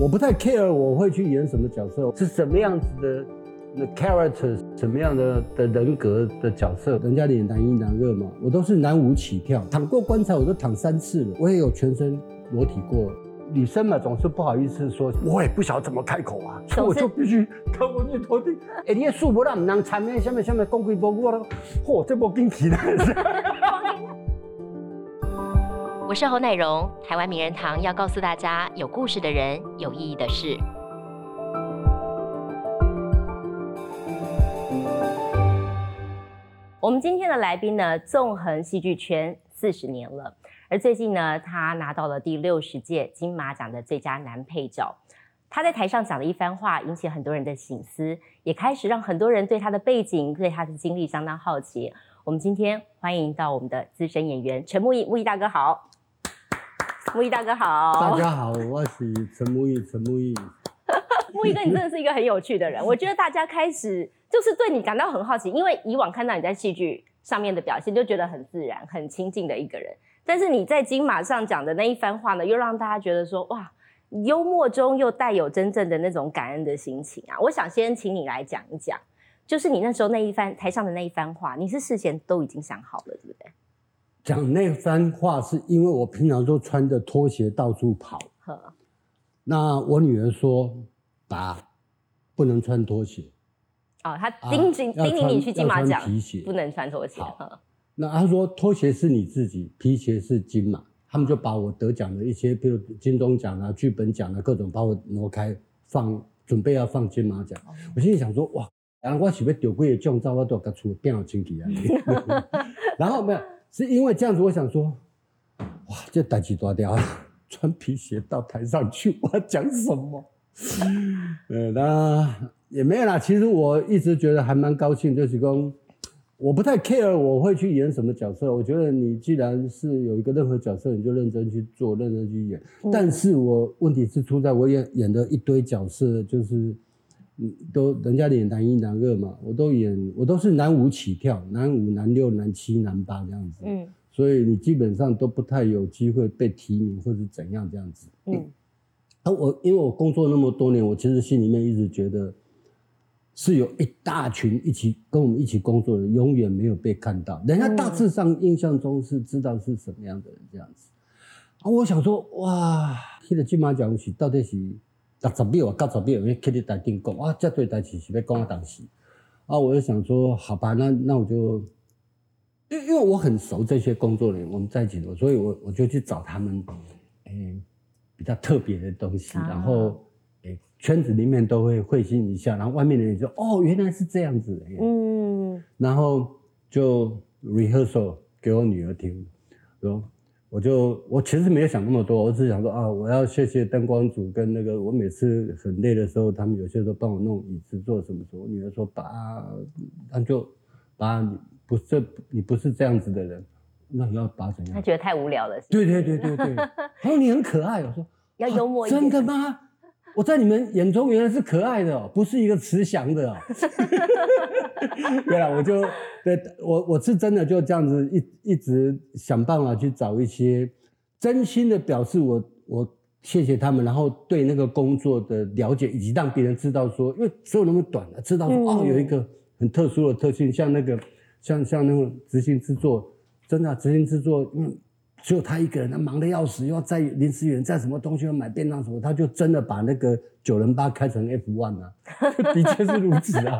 我不太 care 我会去演什么角色，是什么样子的那 character，什么样的的人格的角色，人家演男一男二嘛，我都是男五起跳，躺过棺材我都躺三次了，我也有全身裸体过。女生嘛，总是不好意思说，我也不晓得怎么开口啊，所以我就必须靠过去头顶。哎，你的树不让唔能缠咩？下面下面讲几波我都，嚯，这波惊奇了。我是侯乃荣，台湾名人堂要告诉大家有故事的人，有意义的事。我们今天的来宾呢，纵横戏剧圈四十年了，而最近呢，他拿到了第六十届金马奖的最佳男配角。他在台上讲的一番话，引起很多人的醒思，也开始让很多人对他的背景、对他的经历相当好奇。我们今天欢迎到我们的资深演员陈木易，木易大哥好。木易大哥好，大家好，我是陈木易，陈木易。木易哥，你真的是一个很有趣的人。我觉得大家开始就是对你感到很好奇，因为以往看到你在戏剧上面的表现，就觉得很自然、很亲近的一个人。但是你在金马上讲的那一番话呢，又让大家觉得说，哇，幽默中又带有真正的那种感恩的心情啊！我想先请你来讲一讲，就是你那时候那一番台上的那一番话，你是事先都已经想好了，对不对？讲那番话是因为我平常都穿着拖鞋到处跑。那我女儿说：“爸，不能穿拖鞋。”哦，她叮叮叮咛你去金马奖，皮鞋不能穿拖鞋。那她说拖鞋是你自己，皮鞋是金马。他们就把我得奖的一些，比如金钟奖啊、剧本奖啊各种，把我挪开放，准备要放金马奖。我心里想说：“哇，然后我是不是丢贵的奖照，我都给出变好清气啊？” 然后没有。是因为这样子，我想说，哇，这大吉大掉，穿皮鞋到台上去，我要讲什么？呃，那也没有啦。其实我一直觉得还蛮高兴，就是说，我不太 care 我会去演什么角色。我觉得你既然是有一个任何角色，你就认真去做，认真去演。但是我问题是出在我演演的一堆角色，就是。嗯，都人家演男一男二嘛，我都演，我都是男五起跳，男五、男六、男七、男八这样子。嗯，所以你基本上都不太有机会被提名或者怎样这样子。嗯，啊我因为我工作那么多年，我其实心里面一直觉得是有一大群一起跟我们一起工作的，永远没有被看到。人家大致上印象中是知道是什么样的人这样子。啊，我想说，哇，这个金马奖是到底是？六十秒啊，九十秒，因为在台顶讲啊，这对代志是要讲啊，当时啊，我就想说，好吧，那那我就，因因为我很熟这些工作人员，我们在一起的，所以我我就去找他们，诶，比较特别的东西，然后诶，圈子里面都会会心一笑，然后外面的人就哦，原来是这样子，嗯，然后就 rehearsal 给我女儿听，说。我就我其实没有想那么多，我只想说啊，我要谢谢灯光组跟那个，我每次很累的时候，他们有些时候帮我弄椅子做什么时候，我女儿说爸，那就爸，你不是你不是这样子的人，那你要爸怎样？他觉得太无聊了。对对对对对，他说你很可爱，我说要幽默一点。真的吗？我在你们眼中原来是可爱的哦，不是一个慈祥的哦。对了，我就对我我是真的就这样子一一直想办法去找一些真心的表示我我谢谢他们，然后对那个工作的了解，以及让别人知道说，因为所有那么短的，知道说哦有一个很特殊的特性，像那个像像那种执行制作，真的执行制作，嗯。只有他一个人，他忙得要死，又要在临时员，在什么东西要买便当什么，他就真的把那个九零八开成 F one 啊，的确是如此啊。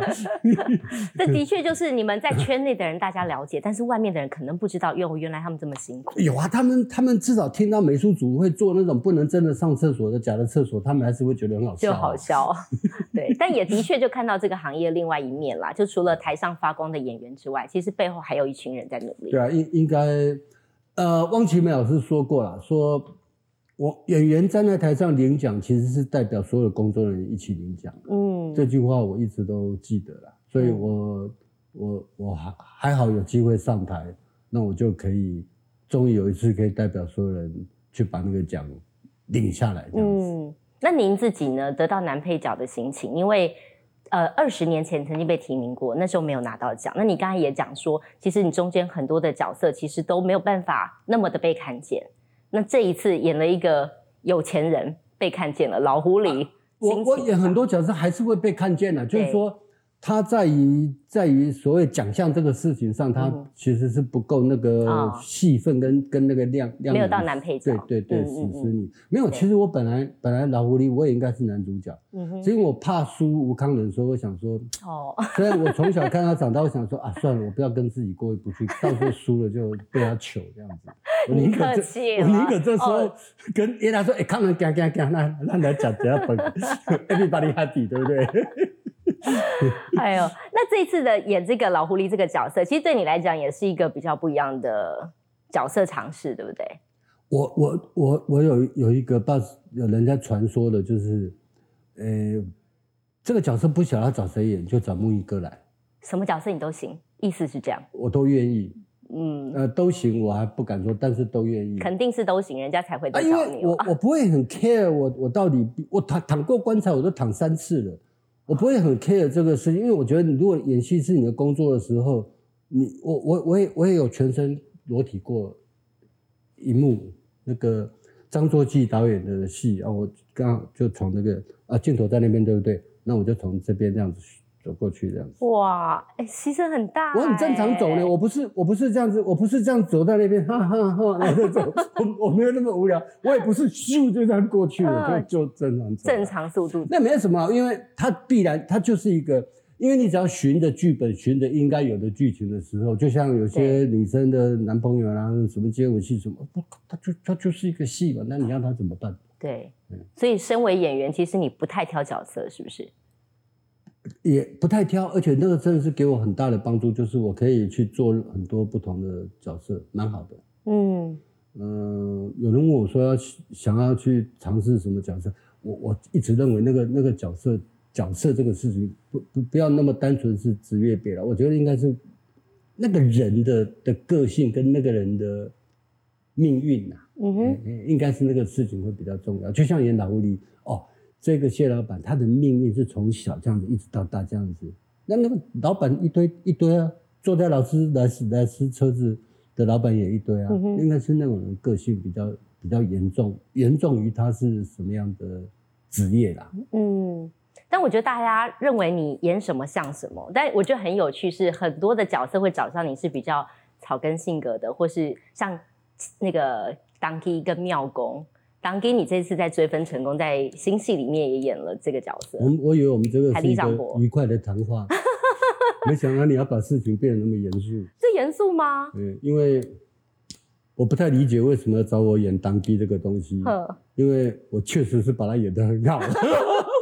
这的确就是你们在圈内的人大家了解，但是外面的人可能不知道，哟，原来他们这么辛苦。有啊，他们他们至少听到美术组会做那种不能真的上厕所的假的厕所，他们还是会觉得很好笑。就好笑，对，但也的确就看到这个行业另外一面啦。就除了台上发光的演员之外，其实背后还有一群人在努力。对啊，应应该。呃，汪奇梅老师说过了，说我演员站在台上领奖，其实是代表所有工作人员一起领奖。嗯，这句话我一直都记得了，所以我我我还还好有机会上台，那我就可以终于有一次可以代表所有人去把那个奖领下来。嗯，那您自己呢？得到男配角的心情，因为。呃，二十年前曾经被提名过，那时候没有拿到奖。那你刚才也讲说，其实你中间很多的角色其实都没有办法那么的被看见。那这一次演了一个有钱人，被看见了，老狐狸。我我演很多角色还是会被看见的，就是说。他在于在于所谓奖项这个事情上，他其实是不够那个戏份跟跟那个量量没有到男配角，对对对，史诗你。没有。其实我本来本来老狐狸我也应该是男主角，所以我怕输吴康仁，所以我想说，哦，虽然我从小看他长大，我想说啊，算了，我不要跟自己过意不去，到时候输了就被他糗这样子。我宁可这，我宁可这时候跟爷爷说，哎，康仁，讲讲讲，那那来讲这样本，everybody happy，对不对？哎呦，那这一次的演这个老狐狸这个角色，其实对你来讲也是一个比较不一样的角色尝试，对不对？我我我我有有一个，报有人家传说的，就是，呃，这个角色不晓得找谁演，就找木易哥来。什么角色你都行，意思是这样？我都愿意。嗯，呃，都行，我还不敢说，但是都愿意。肯定是都行，人家才会找你。因为我我不会很 care，我我到底我躺躺过棺材，我都躺三次了。我不会很 care 这个事情，因为我觉得你如果演戏是你的工作的时候，你我我我也我也有全身裸体过一幕，那个张作骥导演的戏啊，我刚好就从那个啊镜头在那边，对不对？那我就从这边这样子。走过去这样子，哇，哎，牺牲很大。我很正常走呢，我不是，我不是这样子，我不是这样走在那边，哈哈哈，然后走，我我没有那么无聊，我也不是咻就这样过去了，就就正常走。正常速度。那没有什么，因为它必然，它就是一个，因为你只要循着剧本，循着应该有的剧情的时候，就像有些女生的男朋友啊，什么接吻戏什么，不，他就他就是一个戏嘛，那你让他怎么办？对，所以身为演员，其实你不太挑角色，是不是？也不太挑，而且那个真的是给我很大的帮助，就是我可以去做很多不同的角色，蛮好的。嗯嗯，有人问我说要想要去尝试什么角色，我我一直认为那个那个角色角色这个事情不不不要那么单纯是职业别了，我觉得应该是那个人的的个性跟那个人的命运呐，嗯哼，应该是那个事情会比较重要，就像演老狐狸哦。这个谢老板，他的命运是从小这样子一直到大这样子。那那个老板一堆一堆啊，坐在老师来斯莱斯车子的老板也一堆啊，应该是那种人个性比较比较严重，严重于他是什么样的职业啦。嗯，但我觉得大家认为你演什么像什么，但我觉得很有趣，是很多的角色会找上你是比较草根性格的，或是像那个当地跟庙公。当给你这次在追分成功，在新戏里面也演了这个角色。我我以为我们这个是一个愉快的谈话，没想到你要把事情变得那么严肃。是严肃吗？对，因为我不太理解为什么要找我演当机这个东西。因为我确实是把他演得很好。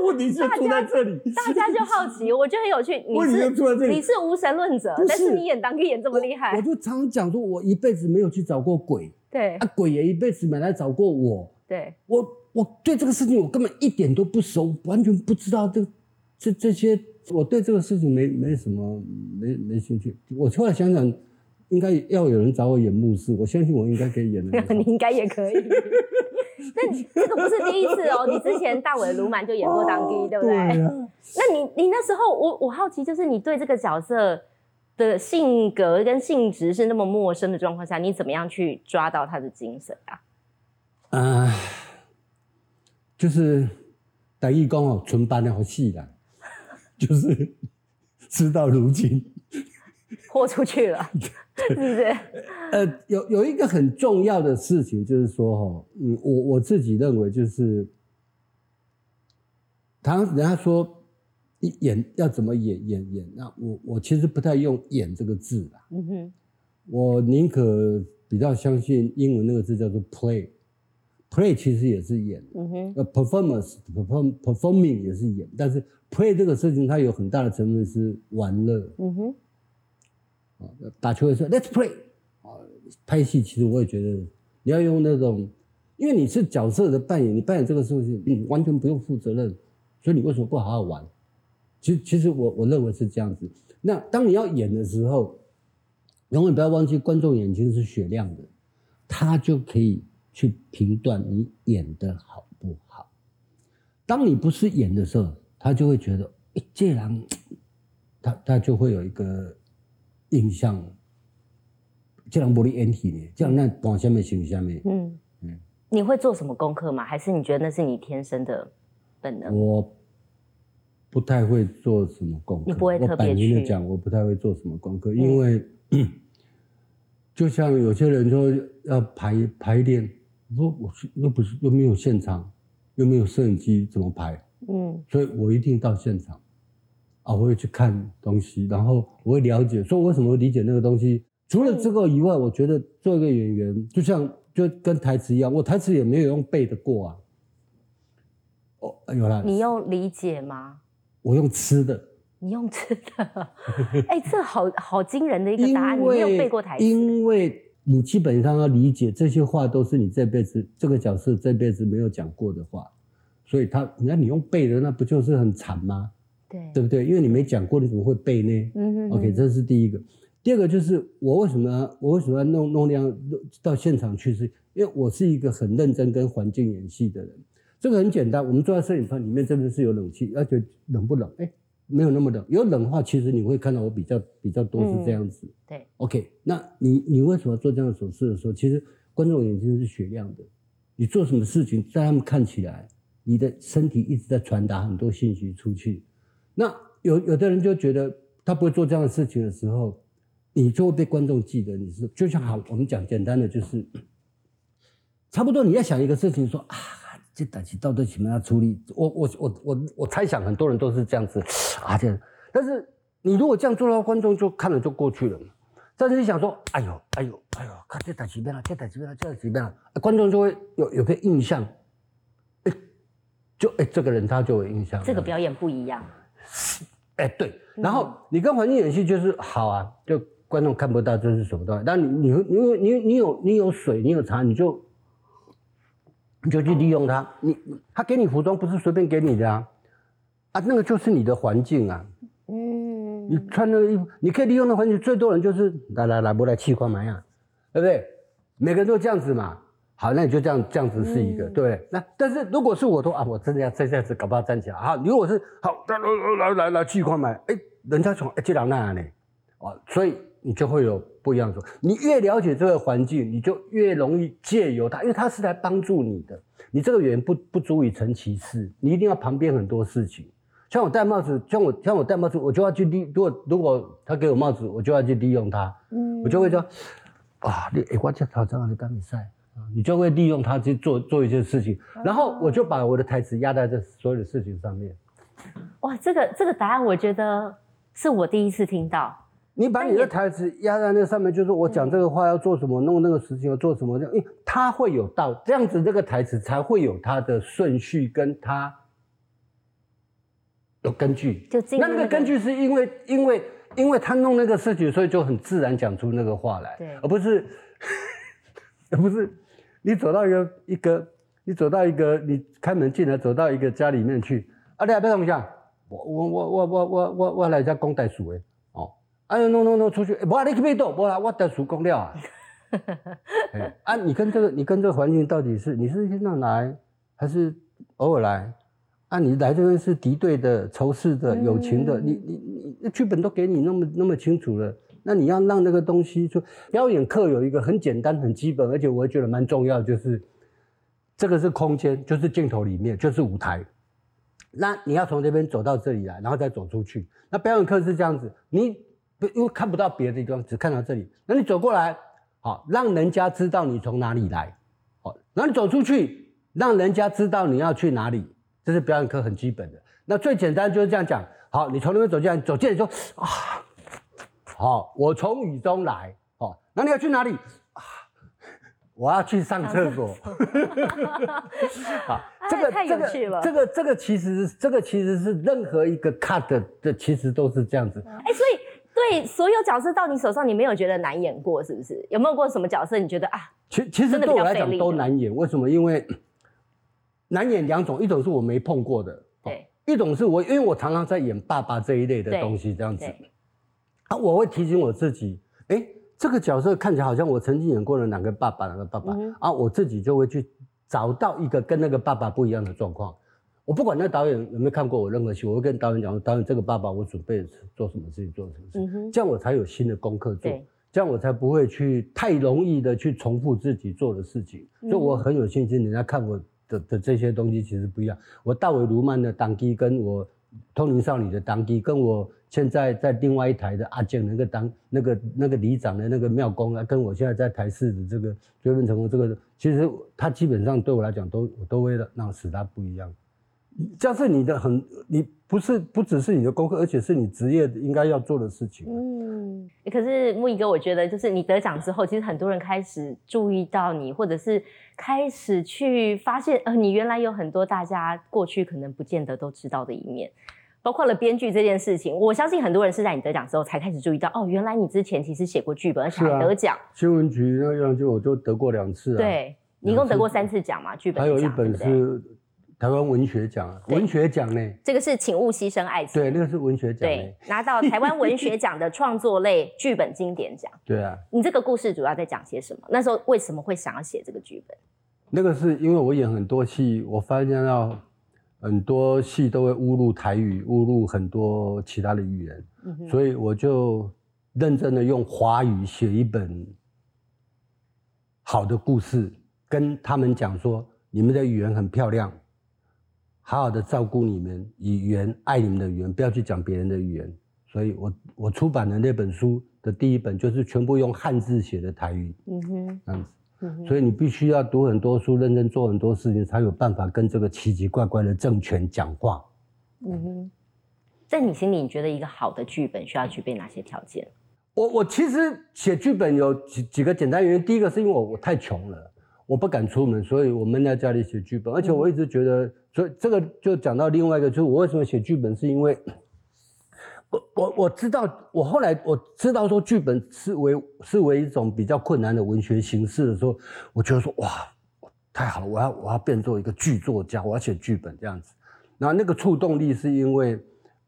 问题是出在这里，大家就好奇，我觉得很有趣。问题就出在这里，你是无神论者，但是你演当机演这么厉害。我就常讲说，我一辈子没有去找过鬼。对啊，鬼也一辈子没来找过我。对我，我对这个事情我根本一点都不熟，完全不知道这这这些，我对这个事情没没什么没没兴趣。我后来想想，应该要有人找我演牧师，我相信我应该可以演的。你应该也可以。但这个不是第一次哦，你之前大伟卢曼就演过当爹，对不对？那你你那时候，我我好奇，就是你对这个角色的性格跟性质是那么陌生的状况下，你怎么样去抓到他的精神啊？啊，就是等于讲哦，纯班的好戏啦，就是事到如今。豁出去了，是不是？呃，有有一个很重要的事情，就是说哈，嗯，我我自己认为就是，他人家说演要怎么演演演，那我我其实不太用演这个字啦，嗯哼，我宁可比较相信英文那个字叫做 play。Play 其实也是演，呃，performance，perform，performing 也是演，但是 play 这个事情它有很大的成分是玩乐，嗯哼，啊，打球的时候 Let's play，啊，拍戏其实我也觉得你要用那种，因为你是角色的扮演，你扮演这个事情，你完全不用负责任，所以你为什么不好好玩？其实，其实我我认为是这样子。那当你要演的时候，永远不要忘记观众眼睛是雪亮的，他就可以。去评断你演的好不好。当你不是演的时候，他就会觉得，哎，这人，他他就会有一个印象，这人不离演戏呢，这样那扮什么形象呢？嗯嗯。你会做什么功课吗？还是你觉得那是你天生的本能？我不太会做什么功课。你不会特别我摆明的去讲，我不太会做什么功课，因为、就像有些人说要排排练，我说我去又不是又没有现场，又没有摄影机，怎么拍？嗯所以我一定到现场啊，我会去看东西，然后我会了解，说我为什么会理解那个东西。除了这个以外，我觉得做一个演员，就像就跟台词一样，我台词也没有用背的过啊。哦，有啦，你用理解吗？我用吃的，你用吃的？哎、这好好惊人的一个答案，你没有背过台词。因为你基本上要理解这些话都是你这辈子这个角色这辈子没有讲过的话，所以他那你用背的，那不就是很惨吗？对对不对？因为你没讲过，你怎么会背呢？嗯哼 OK，这是第一个。第二个就是我为什么我为什么要弄弄那样到现场去？是因为我是一个很认真跟环境演戏的人。这个很简单，我们坐在摄影棚里面，这边是有冷气，而且冷不冷？哎，没有那么冷。有冷的话，其实你会看到我比较比较多是这样子。对，OK，那你你为什么做这样的手势的时候，其实观众眼睛是雪亮的。你做什么事情，在他们看起来，你的身体一直在传达很多信息出去。那有有的人就觉得他不会做这样的事情的时候，你就会被观众记得你是就像好，我们讲简单的就是，差不多你要想一个事情说啊，这打起到底怎么样处理？我我我我我猜想很多人都是这样子啊，这样。但是你如果这样做的话，观众就看了就过去了嘛。但是你想说，哎呦哎呦哎呦，看这打几遍了，这打几遍了，这打几遍了，观众就会有有个印象，哎，就哎这个人他就有印象了。这个表演不一样。哎，对，然后你跟环境演戏就是好啊，就观众看不到这是什么东西，但你你你你你有你有水，你有茶，你就你就去利用它。你他给你服装不是随便给你的啊，啊，那个就是你的环境啊。嗯，你穿那个衣服，你可以利用的环境，最多人就是来来来，不来气矿买呀，对不对？每个人都这样子嘛。好，那你就这样这样子是一个、嗯对不对？那但是如果是我都啊，我真的要这样子搞不好站起来。好，如果是好，来来来来来气矿买，哎，人家从哎这两那样呢，哦，所以你就会有不一样的说。你越了解这个环境，你就越容易借由它，因为它是来帮助你的。你这个语言不不足以成其事，你一定要旁边很多事情。像我戴帽子，像我像我戴帽子，我就要去利。如果如果他给我帽子，我就要去利用它。嗯我就会说，啊，你哎，我这头这样的干比赛啊，你就会利用它去做做一些事情，然后我就把我的台词压在这所有的事情上面。哇，这个这个答案我觉得是我第一次听到。你把你的台词压在那上面，就是我讲这个话要做什么，弄那个事情要做什么，这样，因为他会有道这样子，这个台词才会有它的顺序，跟它有根据。那个那那个根据是因为因为因为他弄那个事情，所以就很自然讲出那个话来，对。而不是 而不是你走到一个一个你走到一个你开门进来走到一个家里面去，啊，你还别动一下，我我我我我我我我来家公袋鼠的。哦，哎呦弄弄弄出去，无、啊、你去别动，不啦，我袋鼠讲了啊。哎啊，你跟这个你跟这个环境到底是你是经常来，还是偶尔来？啊，你来这边是敌对的、仇视的、友情的，嗯你你你那剧本都给你那么那么清楚了，那你要让那个东西说表演课有一个很简单、很基本，而且我也觉得蛮重要，就是这个是空间，就是镜头里面，就是舞台。那你要从这边走到这里来，然后再走出去。那表演课是这样子，你不因为看不到别的地方，只看到这里，那你走过来，好，让人家知道你从哪里来，好，然后你走出去，让人家知道你要去哪里，这是表演课很基本的。那最简单就是这样讲，好，你从那边走进来，走进来你说啊，好，我从雨中来，好，那你要去哪里啊？我要去上厕所。好，这个这个这个这个其实这个其实是任何一个 cut 的的其实都是这样子。哎、所以对所有角色到你手上，你没有觉得难演过，是不是？有没有过什么角色你觉得啊？其其实对我来讲都难演，为什么？因为难演两种，一种是我没碰过的，哦对，一种是我因为我常常在演爸爸这一类的对东西，这样子啊，我会提醒我自己，哎，这个角色看起来好像我曾经演过的哪个爸爸，哪个爸爸、嗯啊，我自己就会去找到一个跟那个爸爸不一样的状况。我不管那导演有没有看过我任何戏，我会跟导演讲，导演这个爸爸我准备做什么事情，做什么事情，嗯，这样我才有新的功课做。这样我才不会去太容易的去重复自己做的事情。所以我很有信心，人家看我的的这些东西其实不一样。我大伟卢曼的当机，跟我通灵少女的当机，跟我现在在另外一台的阿健那个当那个那个里长的那个庙公啊，跟我现在在台视的这个追问成功这个，其实他基本上对我来讲都我都会让使他不一样。这是你的很，你不是不只是你的功课，而且是你职业应该要做的事情。嗯，可是木易哥，我觉得就是你得奖之后，其实很多人开始注意到你，或者是开始去发现，呃，你原来有很多大家过去可能不见得都知道的一面，包括了编剧这件事情。我相信很多人是在你得奖之后才开始注意到，哦，原来你之前其实写过剧本，而且还得奖。新闻局那样就我就得过两次啊。对，你一共得过三次奖嘛？剧本还有一本是。台湾文学奖，文学奖呢？这个是请勿牺牲爱情。对，那个是文学奖。对，拿到台湾文学奖的创作类剧本经典奖。对啊。你这个故事主要在讲些什么？那时候为什么会想要写这个剧本？那个是因为我演很多戏，我发现到很多戏都会误入台语，误入很多其他的语言，所以我就认真的用华语写一本好的故事，跟他们讲说，你们的语言很漂亮。好好的照顾你们语言，爱你们的语言，不要去讲别人的语言。所以，我我出版的那本书的第一本就是全部用汉字写的台语，嗯哼，这样子。所以你必须要读很多书，认真做很多事情，才有办法跟这个奇奇怪怪的政权讲话。嗯哼，在你心里，你觉得一个好的剧本需要具备哪些条件？我我其实写剧本有几几个简单原因。第一个是因为我我太穷了，我不敢出门，所以我闷在家里写剧本。而且我一直觉得。所以这个就讲到另外一个，就是我为什么写剧本，是因为我我我知道，我后来我知道说剧本是为是为一种比较困难的文学形式的时候，我觉得说哇，太好了，我要我要变做一个剧作家，我要写剧本这样子。然后那个触动力是因为，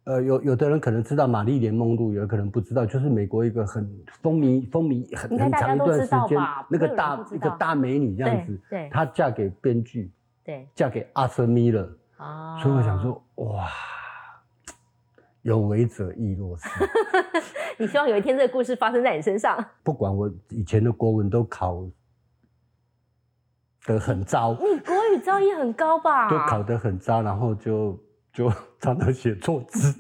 呃，有有的人可能知道玛丽莲梦露，有可能不知道，就是美国一个很风靡风靡很很长一段时间那个大一个大美女这样子，对，她嫁给编剧。嫁给阿瑟米勒啊，所以我想说，哇，有为者亦若是。你希望有一天这个故事发生在你身上？不管我以前的国文都考得很糟，你国语造诣很高吧？都考得很糟，然后就就 常常写错字。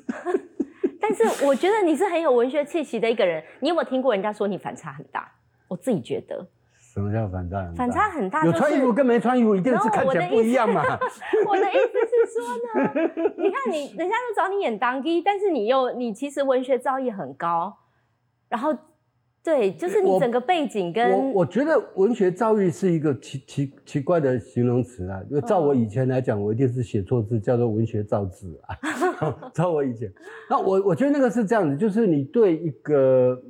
但是我觉得你是很有文学气息的一个人。你有没有听过人家说你反差很大？我自己觉得。什么叫反差很大？反差很大，有穿衣服跟没穿衣服一定是看起来不一样嘛。我的意思是说呢，你看你人家都找你演当机，但是你又你其实文学造诣很高，然后对，就是你整个背景跟我我觉得文学造诣是一个奇奇奇怪的形容词啊。因为照我以前来讲，我一定是写错字，叫做文学造字啊。照我以前，那我我觉得那个是这样子，就是你对一个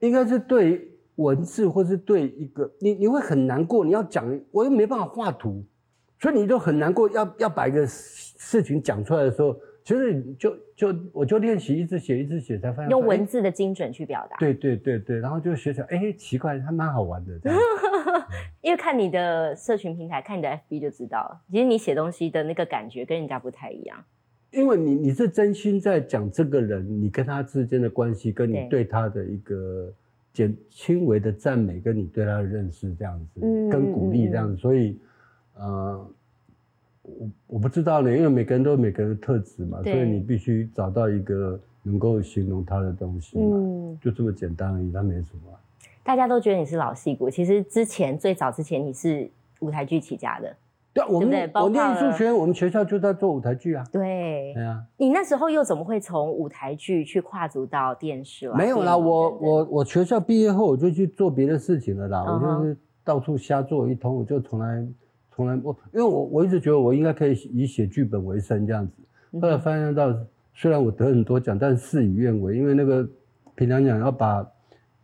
应该是对。文字或是对一个你你会很难过，你要讲我又没办法画图，所以你就很难过。要要把一个事情讲出来的时候，其实就就我就练习一直写一直写，才发现用文字的精准去表达。对对对对，然后就学起来，哎，奇怪，还蛮好玩的。因为看你的社群平台，看你的 FB 就知道了，其实你写东西的那个感觉跟人家不太一样。因为你你是真心在讲这个人，你跟他之间的关系，跟你对他的一个。简轻微的赞美跟你对他的认识这样子，跟鼓励这样子，所以，呃，我我不知道呢，因为每个人都有每个人的特质嘛，所以你必须找到一个能够形容他的东西嘛，就这么简单而已，他没什么。大家都觉得你是老戏骨，其实之前最早之前你是舞台剧起家的。对，我们我念艺术学院，我们学校就在做舞台剧啊。对，对啊。你那时候又怎么会从舞台剧去跨足到电视了？没有啦，我我我学校毕业后我就去做别的事情了啦，我就是到处瞎做一通，我就从来从来我，因为我我一直觉得我应该可以以写剧本为生这样子。后来发现到，虽然我得很多奖，但是事与愿违，因为那个平常讲要把。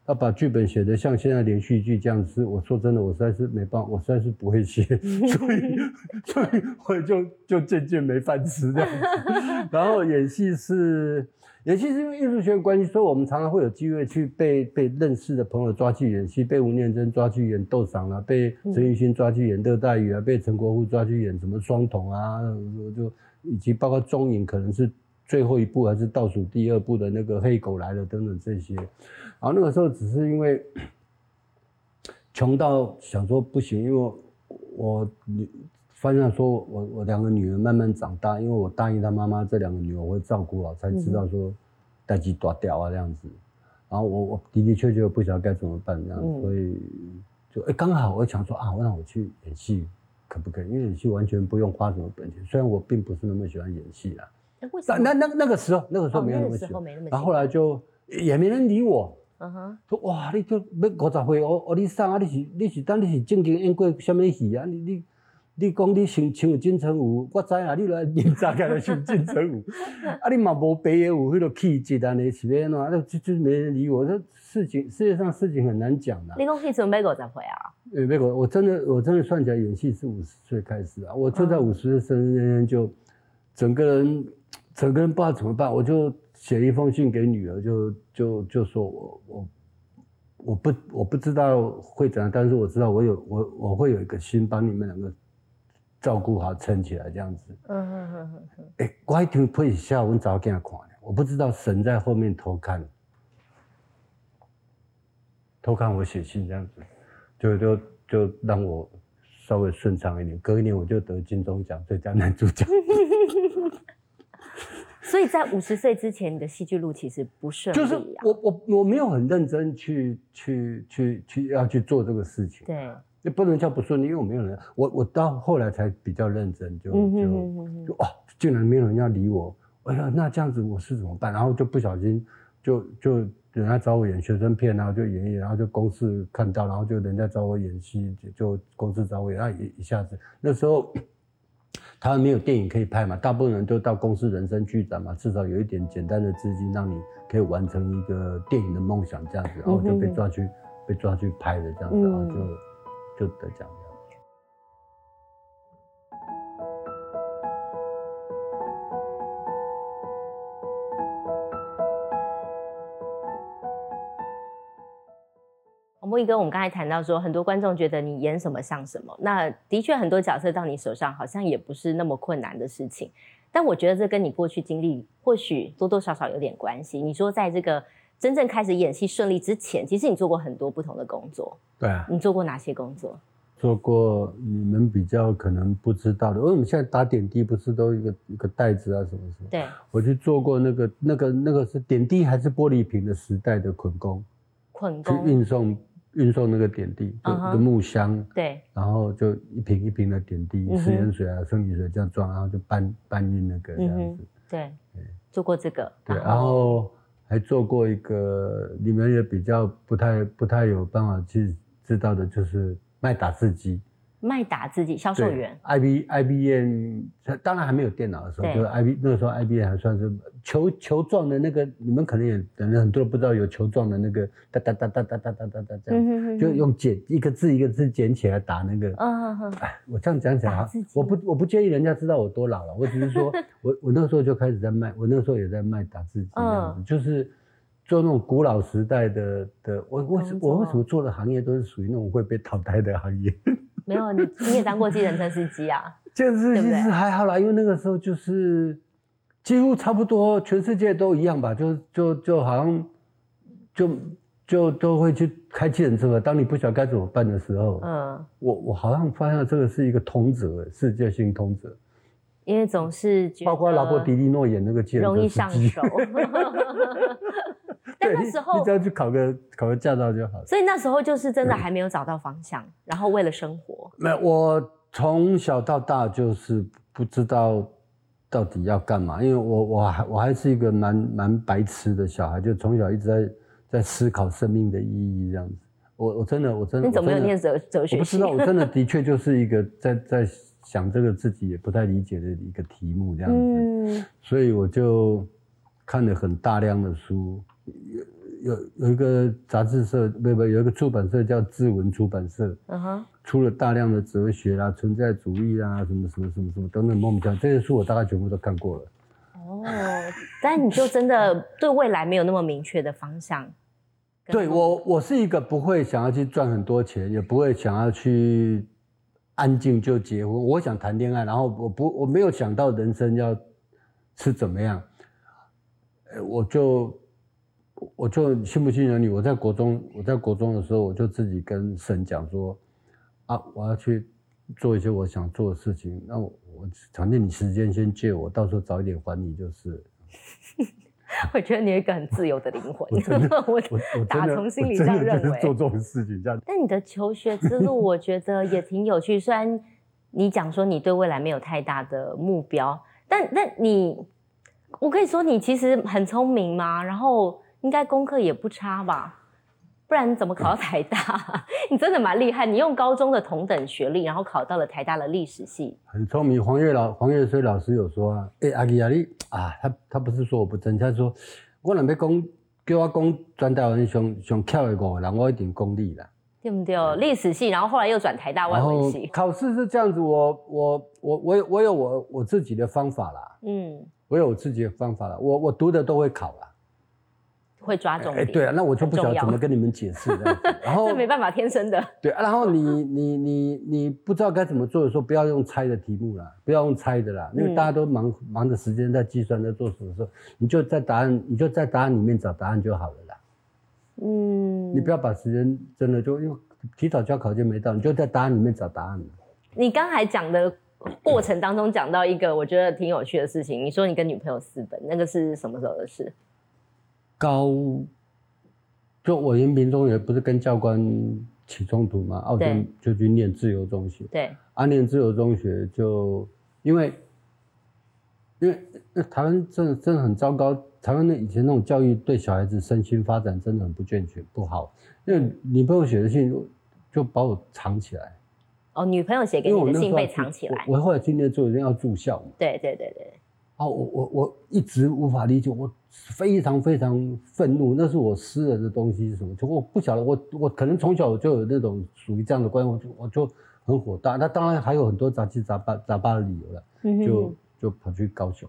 要把剧本写得像现在连续剧这样子，我说真的，我实在是没办法，我实在是不会写，所以所以我就就渐渐没饭吃这样子。然后演戏是演戏是因为艺术学院关系，所以我们常常会有机会去被被认识的朋友抓去演戏，被吴念真抓去演斗赏啊，被陈奕迅抓去演热带雨啊，被陈国富抓去演什么双瞳啊，就以及包括中影可能是。最后一部还是倒数第二部的那个黑狗来了等等这些，然后那个时候只是因为穷到想说不行，因为我女发现说我我两个女儿慢慢长大，因为我答应她妈妈这两个女儿我会照顾好，才知道说代际断掉啊这样子，然后我我的的确确不晓得该怎么办这样，嗯所以就哎刚好我想说啊，我让我去演戏可不可以？因为演戏完全不用花什么本钱，虽然我并不是那么喜欢演戏啦。那？那那那个时候，那个时候哦没有那么喜欢，然后后来就也没人理我，嗯哼，说哇，你就要五十岁，我我你上啊，你是你是等你是正经演过什么戏啊？你你你讲你想唱金城武，我知 啊，你来认真起来唱金城武，啊你嘛无白的有迄个气质安尼是要安怎？啊就就没人理我。这事情世界上事情很难讲的、你讲可以准备五十岁啊？呃，美国，我真的我真的算起来演戏是五十岁开始啊，我就在嗯五十岁生日那天就整个人整个人不知道怎么办，我就写一封信给女儿，就就就说我我我不我不知道会怎样，但是我知道我有我我会有一个心帮你们两个照顾好撑起来这样子。嗯哼哼哼哼，哎、我还听配下文早给他看的，我不知道神在后面偷看，偷看我写信这样子，就就就让我稍微顺畅一点。隔一年我就得金钟奖最佳男主角。所以在五十岁之前，你的戏剧路其实不顺利就是啊。我我我没有很认真去去去去要去做这个事情，对，也不能叫不顺利，因为我没有人，我我到后来才比较认真，就就。就哦，竟然没有人要理我，哎呀，那这样子我是怎么办？然后就不小心就就人家找我演学生片，然后就演一演，然后就公司看到，然后就人家找我演戏，就就公司找我演，然后一一下子那时候。台湾没有电影可以拍嘛，大部分人都到公司人生剧展嘛，至少有一点简单的资金，让你可以完成一个电影的梦想这样子，然后就被抓去、被抓去拍的这样子，然后就就得奖这样。王波一哥，我们刚才谈到说，很多观众觉得你演什么像什么。那的确，很多角色到你手上好像也不是那么困难的事情。但我觉得这跟你过去经历或许多多少少有点关系。你说在这个真正开始演戏顺利之前，其实你做过很多不同的工作。对啊，你做过哪些工作？做过你们比较可能不知道的，因为我们现在打点滴不是都一个一个袋子啊什么什么？对，我去做过那个那个那个是点滴还是玻璃瓶的时代的捆工，捆工去。运送运送那个点滴，一个木箱，对，然后就一瓶一瓶的点滴，食盐水啊、生理水这样装，然后就搬搬运那个这样子。对，做过这个。对，然后还做过一个，你们也比较不太不太有办法去知道的，就是卖打字机。卖打字机销售对员。，IB IBM 当然还没有电脑的时候，就是 IB 那个时候 IBM 还算是球球状的那个，你们可能也可能很多人不知道有球状的那个哒哒哒哒哒哒哒哒哒这样，嗯哼哼就用剪一个字一个字剪起来打那个。嗯哼哼，哎，我这样讲起来我不我不介意人家知道我多老了，我只是说我我那个时候就开始在卖，我那个时候也在卖打字机这样子，嗯就是做那种古老时代的的，我为什工作我为什么做的行业都是属于那种会被淘汰的行业？没有你，你也当过计程车司机啊？就是其对不对实还好啦，因为那个时候就是几乎差不多全世界都一样吧，就就就好像就就都会去开计程车。当你不晓得该怎么办的时候，嗯，我我好像发现这个是一个通则，世界性通则，因为总是包括劳勃迪利诺演那个计程车容易上手。但那时候你只，要去考个考个驾照就好了。所以那时候就是真的还没有找到方向，然后为了生活，没有，我从小到大就是不知道到底要干嘛，因为我我还我还是一个蛮蛮白痴的小孩，就从小一直在在思考生命的意义这样子。我我真的我真的你怎么没有念哲哲学我不知道，？我真的 的确就是一个在在想这个自己也不太理解的一个题目这样子，嗯所以我就看了很大量的书。有有有一个杂志社，不不，有一个出版社叫志文出版社，嗯哼，出了大量的哲学啦、存在主义啦、什么什么什么什么等等莫名其妙，这些书我大概全部都看过了。哦，但你就真的对未来没有那么明确的方向。跟对我，我是一个不会想要去赚很多钱，也不会想要去安静就结婚。我想谈恋爱，然后我不我没有想到人生要是怎么样，我就我就信不信由你。我在国中，我在国中的时候，我就自己跟神讲说，啊，我要去做一些我想做的事情。那我我反正你时间先借我，到时候早一点还你就是。我觉得你有一个很自由的灵魂，我真的 我打从心里这样认为。做这种事情，这样但你的求学之路，我觉得也挺有趣。虽然你讲说你对未来没有太大的目标，但但你，我可以说你其实很聪明吗？然后应该功课也不差吧？不然怎么考到台大？你真的蛮厉害，你用高中的同等学历，然后考到了台大的历史系。很聪明。黄月老黄月水老师有说啊，哎、阿吉啊你啊，他他不是说我不争气，他说我若要讲叫我讲转台湾上上巧的五个人，我一定讲你啦。对不对？历史系，然后后来又转台大外文系。考试是这样子，我我我我有我有我我自己的方法啦，嗯，我有我自己的方法啦，我我读的都会考啦。会抓重哎、对啊，那我就不晓得怎么跟你们解释这样子。然后这没办法，天生的。对啊，然后你你你你不知道该怎么做的时候，不要用猜的题目啦，不要用猜的啦，因为嗯大家都忙忙着时间在计算在做什么时候，你就在答案你就在答案里面找答案就好了啦。嗯，你不要把时间真的就因为提早交考卷没到，你就在答案里面找答案。你刚才讲的过程当中讲到一个我觉得挺有趣的事情，你说你跟女朋友私奔，那个是什么时候的事？高，就我延平中学不是跟教官起冲突嘛，澳对洲就去念自由中学。对，啊念自由中学就因为因为那台湾真的真的很糟糕，台湾的以前那种教育对小孩子身心发展真的很不健全不好。因为女朋友写的信就就把我藏起来，哦，女朋友写给我你的信被藏起来。我我后来去念自由要住校嘛，对对对对，哦，我我我一直无法理解，我非常非常愤怒，那是我私人的东西是什么？就我不晓得，我我可能从小就有那种属于这样的观念，我就我就很火大。那当然还有很多杂七杂八杂八的理由了，就就跑去高雄。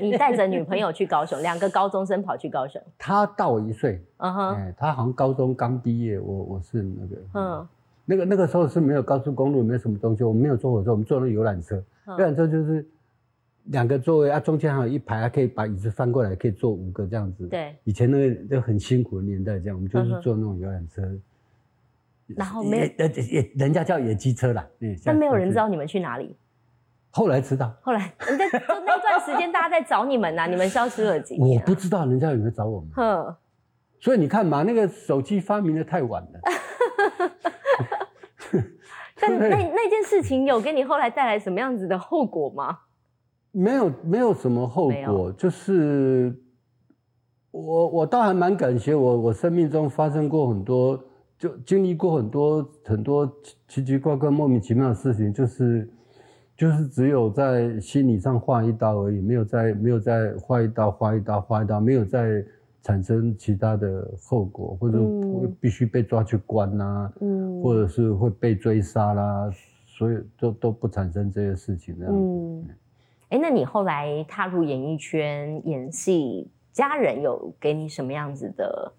你带着女朋友去高雄，两个高中生跑去高雄。他大我一岁，嗯哼，哎，他好像高中刚毕业，我我是那个，嗯那个那个时候是没有高速公路，没有什么东西，我们没有坐火车，我们坐那游览车，嗯游览车就是两个座位啊，中间还有一排，还可以把椅子翻过来，可以坐五个这样子。对，以前那个就很辛苦的年代，这样我们就是坐那种游览车，然后没有也也也人家叫野鸡车啦，嗯，但没有人知道。你们去哪里。后来知道，后来，人家就那段时间，大家在找你们呐、你们消失了几我年、啊？不知道人家有没有找我们，哼，所以你看嘛，那个手机发明的太晚了。但 那那件事情有给你后来带来什么样子的后果吗？没有没有什么后果，就是我我倒还蛮感谢我我生命中发生过很多，就经历过很多很多奇奇奇怪怪莫名其妙的事情，就是就是只有在心理上划一刀而已，没有在没有在划一刀划一刀划一刀，没有在产生其他的后果，或者必须被抓去关呐、嗯。或者是会被追杀啦，所以都都不产生这些事情这样子。嗯，哎，那你后来踏入演艺圈演戏，家人有给你什么样子的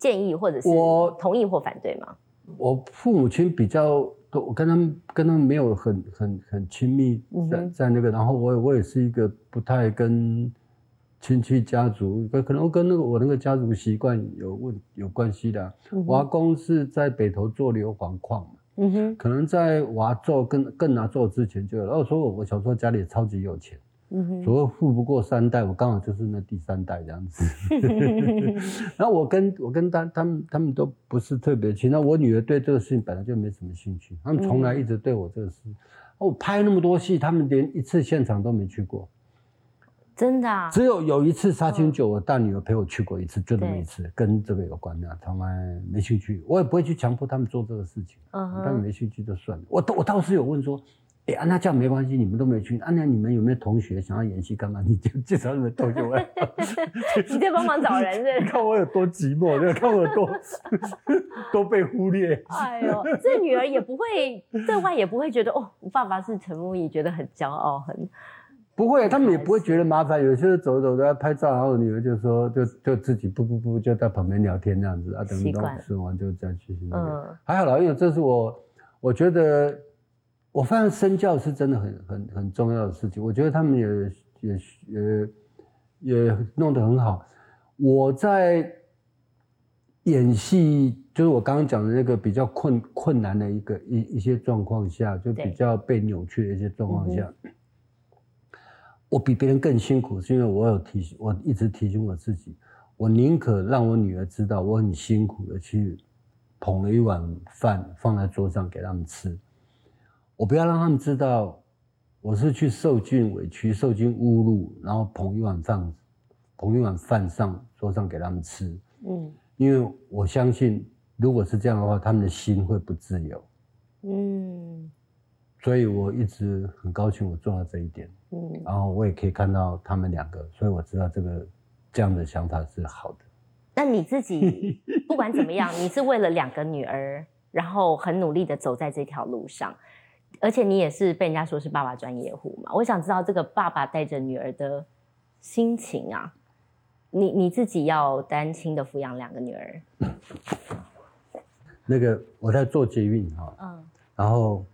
建议，或者是我同意或反对吗？我父母亲比较多，我跟他们跟他们没有很很很亲密在，嗯在那个，然后我也我也是一个不太跟亲戚家族，可可能跟那个我那个家族习惯有问有关系的啊。嗯我阿公是在北投做硫磺矿嘛，嗯哼，可能在娃做更更拿做之前就有。然后说我我小时候家里也超级有钱，嗯哼，所谓富不过三代，我刚好就是那第三代这样子。然后我跟我跟他他们他们都不是特别亲，那我女儿对这个事情本来就没什么兴趣，他们从来一直对我这个事，我拍那么多戏，他们连一次现场都没去过，真的啊，只有有一次杀青酒，我大女儿陪我去过一次，就那么一次，跟这个有关的，从来没兴趣，我也不会去强迫他们做这个事情，嗯他们哼，没兴趣就算了。我倒我倒是有问说。哎、啊，那这样没关系，你们都没去。啊，那你们有没有同学想要演戏？刚刚你就介绍你们同学，来 你在帮忙找人是不你？看我有多寂寞，你看我有多 都被忽略。哎呦，这女儿也不会对外也不会觉得哦，我爸爸是陈木易，觉得很骄傲，很不会，他们也不会觉得麻烦。有些人走走都要拍照，然后我女儿就说，就就自己不不不就在旁边聊天这样子啊，等到习惯吃完就再去还好啦，因为这是我，我觉得我发现身教是真的很很很重要的事情。我觉得他们也也也也弄得很好。我在演戏，就是我刚刚讲的那个比较困困难的一个一一些状况下，就比较被扭曲的一些状况下，我比别人更辛苦，是因为我有提醒，我一直提醒我自己，我宁可让我女儿知道我很辛苦的去捧了一碗饭放在桌上给他们吃，我不要让他们知道我是去受尽委屈、受尽侮辱，然后捧一碗饭，捧一碗饭上桌上给他们吃，嗯。因为我相信，如果是这样的话，他们的心会不自由。嗯，所以我一直很高兴我做到这一点。嗯，然后我也可以看到他们两个，所以我知道这个这样的想法是好的。那你自己 不管怎么样，你是为了两个女儿，然后很努力的走在这条路上，而且你也是被人家说是爸爸专业户嘛。我想知道这个爸爸带着女儿的心情啊。你你自己要单亲的抚养两个女儿，那个我在做捷运哈，嗯，然后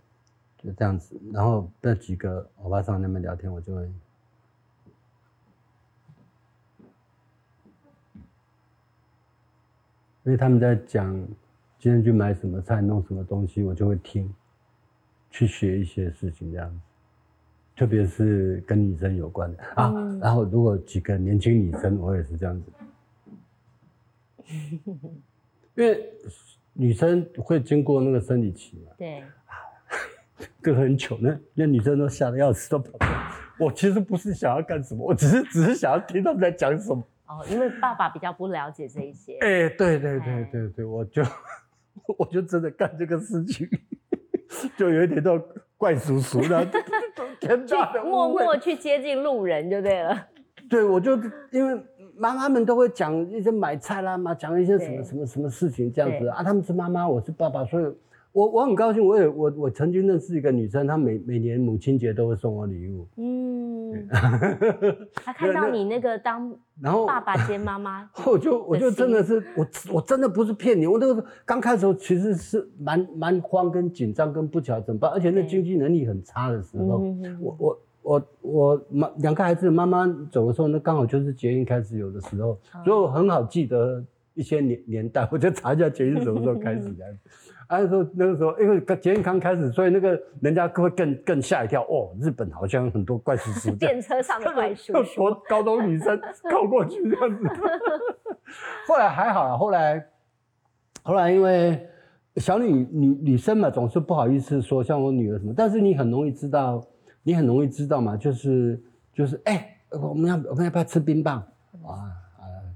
就这样子，然后那几个欧巴桑那边聊天，我就会，因为他们在讲今天去买什么菜，弄什么东西，我就会听，去学一些事情这样子。特别是跟女生有关的。啊，然后如果几个年轻女生，我也是这样子，因为女生会经过那个生理期嘛，对，隔很久，那那女生都吓得要死，都跑掉。我其实不是想要干什么，我只是只是想要听他们在讲什么。哦，因为爸爸比较不了解这一些。哎，对对对对对，我就 我就真的干这个事情，就有一点到。怪叔叔的，天大的默默去接近路人就对了。对，我就因为妈妈们都会讲一些买菜啦嘛，讲一些什么什么什么事情这样子啊。他们是妈妈，我是爸爸，所以我我很高兴。我也我我曾经认识一个女生，她每每年母亲节都会送我礼物。嗯，她看到你那个当。然后爸爸接妈妈，我就我就真的是我我真的不是骗你，我那个时候刚开始其实是蛮蛮慌跟紧张跟不晓得怎么办，而且那经济能力很差的时候，我我我我妈两个孩子妈妈走的时候，那刚好就是捷运开始有的时候，所以我很好记得一些年年代，我就查一下捷运什么时候开始这样子。那时候那个时候，因为捷运刚开始，所以那个人家会更更吓一跳哦。日本好像很多怪叔叔，电车上的怪叔叔，高中女生靠过去这样子。后来还好啊，后来后来因为小女女女生嘛，总是不好意思说像我女儿什么，但是你很容易知道，你很容易知道嘛，就是就是哎，我们要我们要不要吃冰棒啊？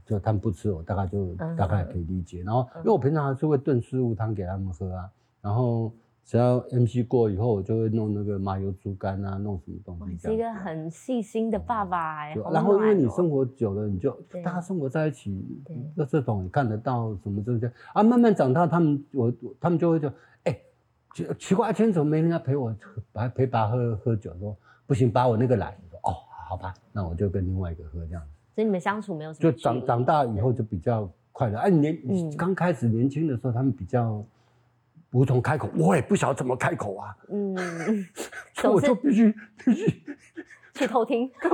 就他们不吃，我大概就大概可以理解。然后，因为我平常还是会炖四物汤给他们喝啊。然后，只要 MC 过以后，我就会弄那个麻油猪肝啊，弄什么东西。是一个很细心的爸爸哎。然后，因为你生活久了，你就大家生活在一起，那这种看得到什么这些啊。慢慢长大，他们我他们就会就哎，奇奇怪，今天怎么没人家陪我陪陪爸喝喝酒？说不行，把我那个来。说哦，好吧，那我就跟另外一个喝这样子。所以你们相处没有什么？就长长大以后就比较快乐。哎，年刚开始年轻的时候，他们比较无从开口，我也不晓得怎么开口啊。嗯，所以我就必须必须去偷听，看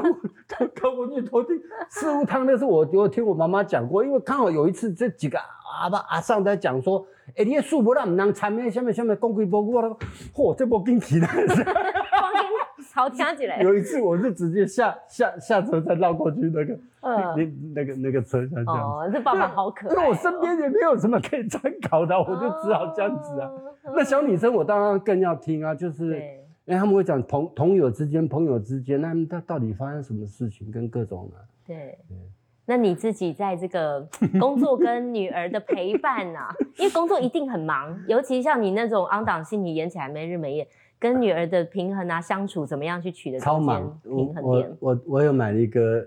过去偷听。四物汤那是我我听我妈妈讲过，因为刚好有一次这几个阿爸阿上在讲说，哎，你的素不让唔能参咩？下面下面讲几波，我了，嚯，这波惊奇了。好听起来。有一次，我是直接下下下车再绕过去那个，那那个那个车厢这样。哦，这爸爸好可爱。因为我身边也没有什么可以参考的，我就只好这样子啊。那小女生我当然更要听啊，就是，因为他们会讲朋朋友之间，朋友之间，那他到底发生什么事情，跟各种啊。对。那你自己在这个 工作跟女儿的陪伴啊，因为工作一定很忙，尤其像你那种昂档戏，你演起来没日没夜。跟女儿的平衡啊，相处怎么样去取得超忙平衡点？我我我有买了一个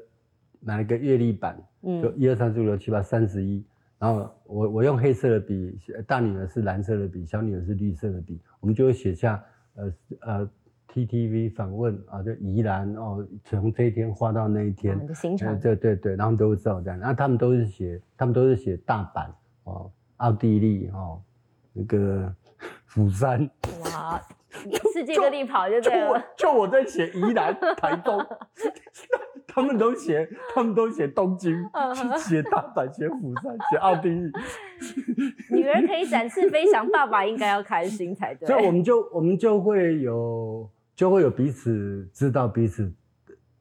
买了一个月历版，就一二三四五六七八三十一，然后我我用黑色的笔，大女儿是蓝色的笔，小女儿是绿色的笔，我们就会写下呃呃 T T V 访问啊，就宜兰哦，从这一天画到那一天的行程，对对对，然后都会知道这样，然后他们都是写，他们都是写大阪哦，奥地利哦，那个 釜山哇。世界各地跑就对了。就我在写宜兰、台东，他们都写，他们都写东京嗯，写大阪，写釜山，写奥地利，女儿可以展翅飞翔，爸爸应该要开心才对。所以我们就我们就会有就会有彼此知道彼此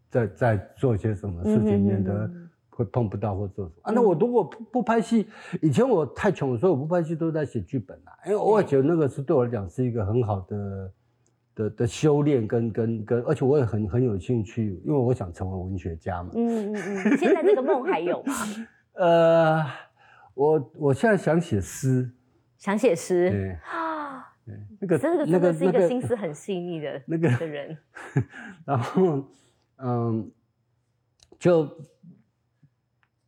在在做些什么事情，免得嗯会碰不到或做什么啊。那我如果不不拍戏，以前我太穷了，所以我不拍戏都在写剧本啊，因为我也觉得那个是对我来讲是一个很好的。的的修炼跟跟跟，而且我也很很有兴趣，因为我想成为文学家嘛。嗯嗯嗯，现在这个梦还有吗？呃，我我现在想写诗，想写诗对啊，对，那个真的真的是一个心思很细腻的那个的人。然后嗯，就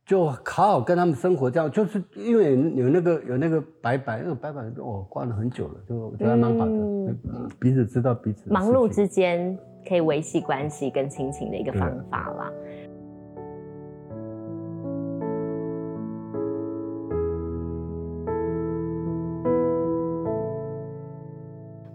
就好好跟他们生活，这样就是因为有那个有那个白白，那个白白哦，关了很久了，就我觉得还蛮好的，嗯彼此知道彼此忙碌之间可以维系关系跟亲情的一个方法啦。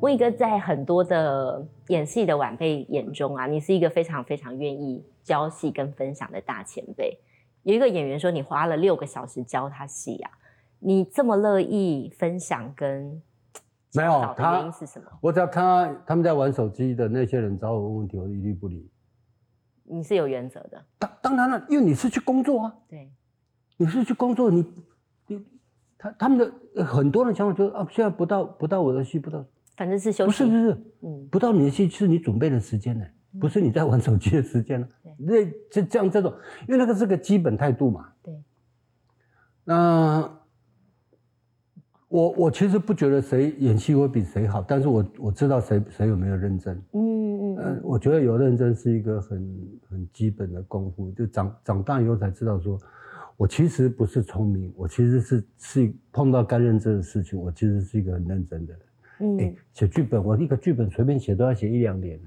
木易哥在很多的演戏的晚辈眼中啊，你是一个非常非常愿意教戏跟分享的大前辈。有一个演员说你花了六个小时教他戏啊，你这么乐意分享跟没有他原因是什么？我只要看到他们在玩手机的那些人找我问问题，我一律不理。你是有原则的，当当然了，因为你是去工作啊，对，你是去工作，你你他他们的呃很多人想法就是啊，现在不到不到我的戏，不到反正是休息。不是不是嗯，不到你的戏是你准备的时间呢，不是你在玩手机的时间了。那这这样这种，因为那个是个基本态度嘛。对。那我我其实不觉得谁演戏会比谁好，但是我我知道谁谁有没有认真。嗯嗯呃嗯，，我觉得有认真是一个很很基本的功夫，就长长大以后才知道说，我其实不是聪明，我其实是是碰到该认真的事情，我其实是一个很认真的人。嗯哎，写剧本，我一个剧本随便写都要写一两年，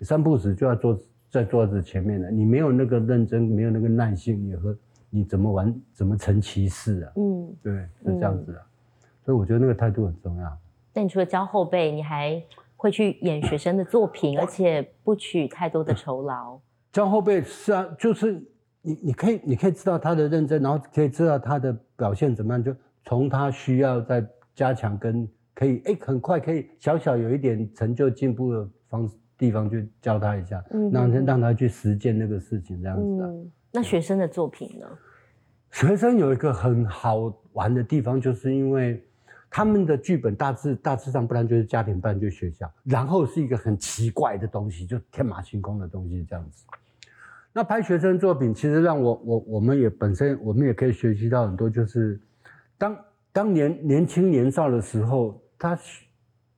三不死就要坐在桌子前面了，你没有那个认真，没有那个耐性，你和你怎么玩，怎么成其事啊？嗯，对，是这样子啊。所以我觉得那个态度很重要。那你除了教后辈，你还会去演学生的作品，而且不取太多的酬劳。教后辈是啊，就是你你可以你可以知道他的认真，然后可以知道他的表现怎么样，就从他需要再加强跟可以哎很快可以小小有一点成就进步的方地方去教他一下，嗯让他让他去实践那个事情这样子啊。嗯，那学生的作品呢？学生有一个很好玩的地方，就是因为他们的剧本大致大致上，不然就是家庭，不然就是学校，然后是一个很奇怪的东西，就天马行空的东西这样子。那拍学生作品，其实让我我我们也本身我们也可以学习到很多，就是当当年年轻年少的时候，他学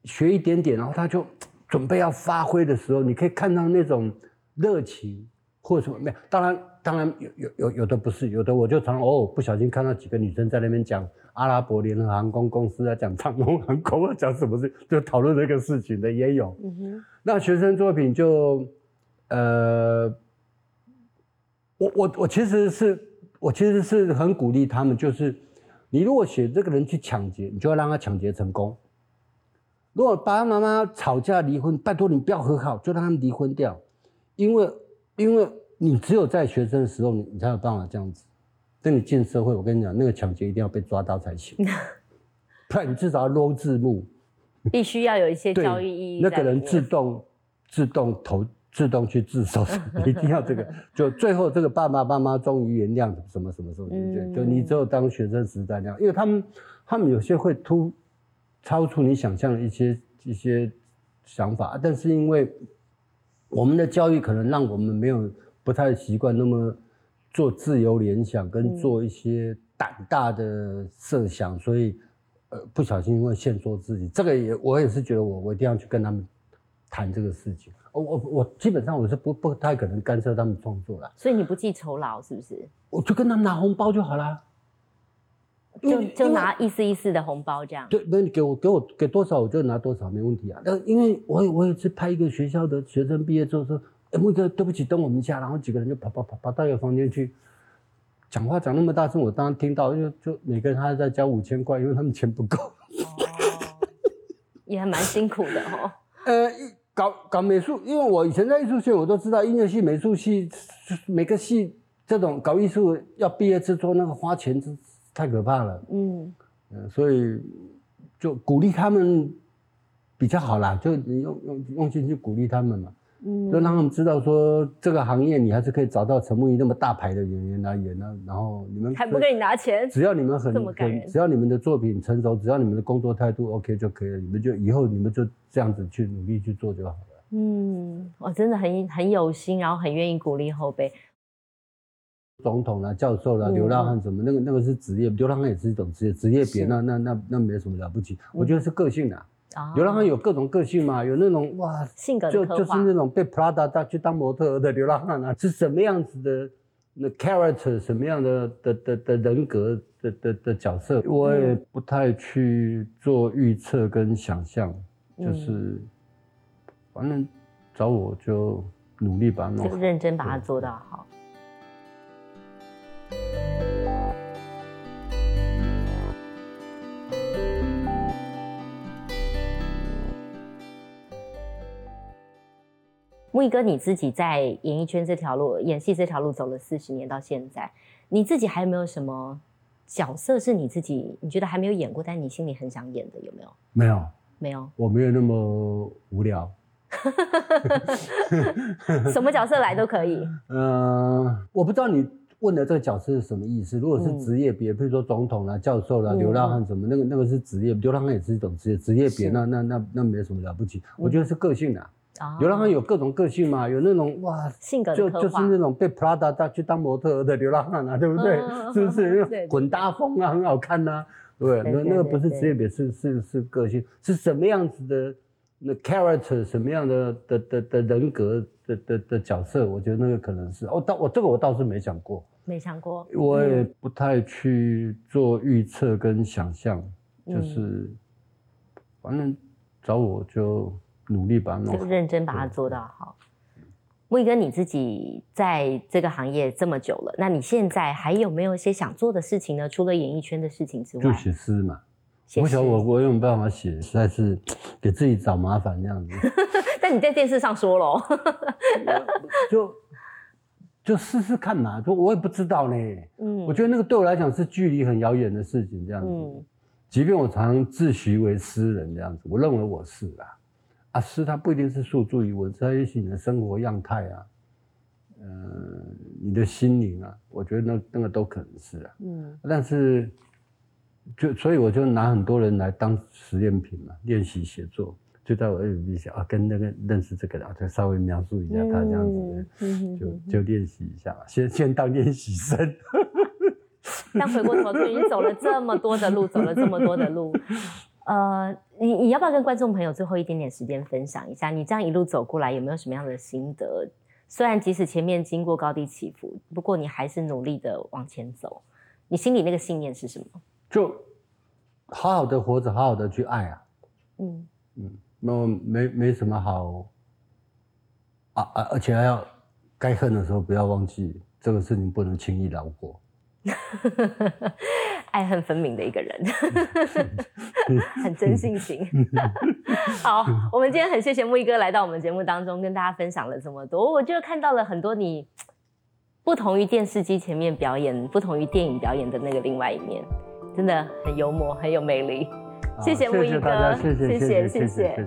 学一点点，然后他就准备要发挥的时候，你可以看到那种热情或者什么没有。当然，当然有有有有的不是，有的我就常常偶尔不小心看到几个女生在那边讲阿拉伯联合航空公司啊，讲长龙航空啊，讲什么事，就讨论这个事情的也有。嗯哼，那学生作品就，呃，我我我其实是我其实是很鼓励他们，就是你如果写这个人去抢劫，你就要让他抢劫成功。如果爸爸妈妈吵架离婚，拜托你不要和好，就让他们离婚掉，因为因为你只有在学生的时候，你你才有办法这样子。等你进社会，我跟你讲，那个抢劫一定要被抓到才行，不然你至少要 low 字幕。必须要有一些对教育意义那。个人自动自动投自动去自首，一定要这个。就最后这个爸爸妈妈终于原谅什么什么时候？嗯就就你只有当学生时代那样，因为他们他们有些会突超出你想象的一些一些想法，但是因为我们的教育可能让我们没有不太习惯那么做自由联想，跟嗯做一些胆大的设想，所以呃不小心会限缩自己。这个也我也是觉得我我一定要去跟他们谈这个事情。我我我基本上我是不不太可能干涉他们创作啦，所以你不计酬劳是不是？我就跟他们拿红包就好啦。因就就拿一丝一丝的红包这样。对，那你给我给我给多少我就拿多少，没问题啊。那因为我我有一次拍一个学校的学生毕业之后说，哎，木哥，对不起，等我们一下，然后几个人就跑跑跑跑到一个房间去，讲话讲那么大声，我当然听到，就就每个人他在交五千块，因为他们钱不够。哦，也还蛮辛苦的哦。呃，搞搞美术，因为我以前在艺术系，我都知道音乐系、美术系每个系这种搞艺术要毕业制作，那个花钱是太可怕了。嗯，所以就鼓励他们比较好啦，就你用用用心去鼓励他们嘛。嗯，就让他们知道说这个行业你还是可以找到陈木易那么大牌的演员来演呢。然后你们还不给你拿钱，只要你们很很，只要你们的作品成熟，只要你们的工作态度 OK 就可以了。你们就以后你们就这样子去努力去做就好了。嗯，我真的很很有心，然后很愿意鼓励后辈。总统啦、教授啦、流浪汉什么，那个那个是职业，流浪汉也是一种职业，职业别那那那那没什么了不起。我觉得是个性的。流浪汉有各种个性嘛，有那种哇，性格就就是那种被 Prada 带去当模特的流浪汉啊，是什么样子的那 character，什么样的的的的人格的的的角色，我也不太去做预测跟想象，就是反正找我就努力把它弄，就认真把它做到好。木易哥，你自己在演艺圈这条路、演戏这条路走了四十年，到现在，你自己还有没有什么角色是你自己你觉得还没有演过，但你心里很想演的？有没有？没有，没有，我没有那么无聊。什么角色来都可以。嗯，我不知道你问的这个角色是什么意思。如果是职业别，比如说总统啦、教授啦、流浪汉什么，那个那个是职业，流浪汉也是一种职业，职业别那那那那没什么了不起。我觉得是个性的。流浪汉有各种个性嘛，有那种哇，性格就就是那种被 Prada 带去当模特的流浪汉啊，对不对？是不是？混搭风啊，很好看呐，对那那个不是职业别，是是是个性，是什么样子的那 character，什么样的的的的人格的的的角色？我觉得那个可能是哦，倒我这个我倒是没想过，没想过，我也不太去做预测跟想象，就是反正找我就。努力把它弄，就认真把它做到好。木易哥，你自己在这个行业这么久了，那你现在还有没有一些想做的事情呢？除了演艺圈的事情之外，就写诗嘛。我想我我有办法写，实在是 给自己找麻烦这样子。但你在电视上说喽，就就试试看嘛。就我也不知道呢。嗯，我觉得那个对我来讲是距离很遥远的事情，这样子。嗯，即便我常自诩为诗人这样子，我认为我是啊。啊，诗它不一定是诉诸于文字，它也许你的生活样态啊，嗯，你的心灵啊，我觉得那那个都可能是啊。嗯，但是就所以我就拿很多人来当实验品嘛，练习写作，就在我耳边想啊，跟那个认识这个啊，就稍微描述一下他这样子，就就练习一下，先先当练习生。但回过头去，你走了这么多的路，走了这么多的路。呃，你你要不要跟观众朋友最后一点点时间分享一下，你这样一路走过来有没有什么样的心得？虽然即使前面经过高低起伏，不过你还是努力的往前走。你心里那个信念是什么？就好好的活着，好好的去爱啊。嗯嗯，那没没什么好啊啊，而且还要该恨的时候不要忘记，这个事情不能轻易饶过。爱恨分明的一个人，很真性情。好，我们今天很谢谢木易哥来到我们节目当中，跟大家分享了这么多。我就看到了很多你不同于电视机前面表演、不同于电影表演的那个另外一面，真的很幽默，很有魅力。谢谢木易哥，谢谢，谢谢，谢谢。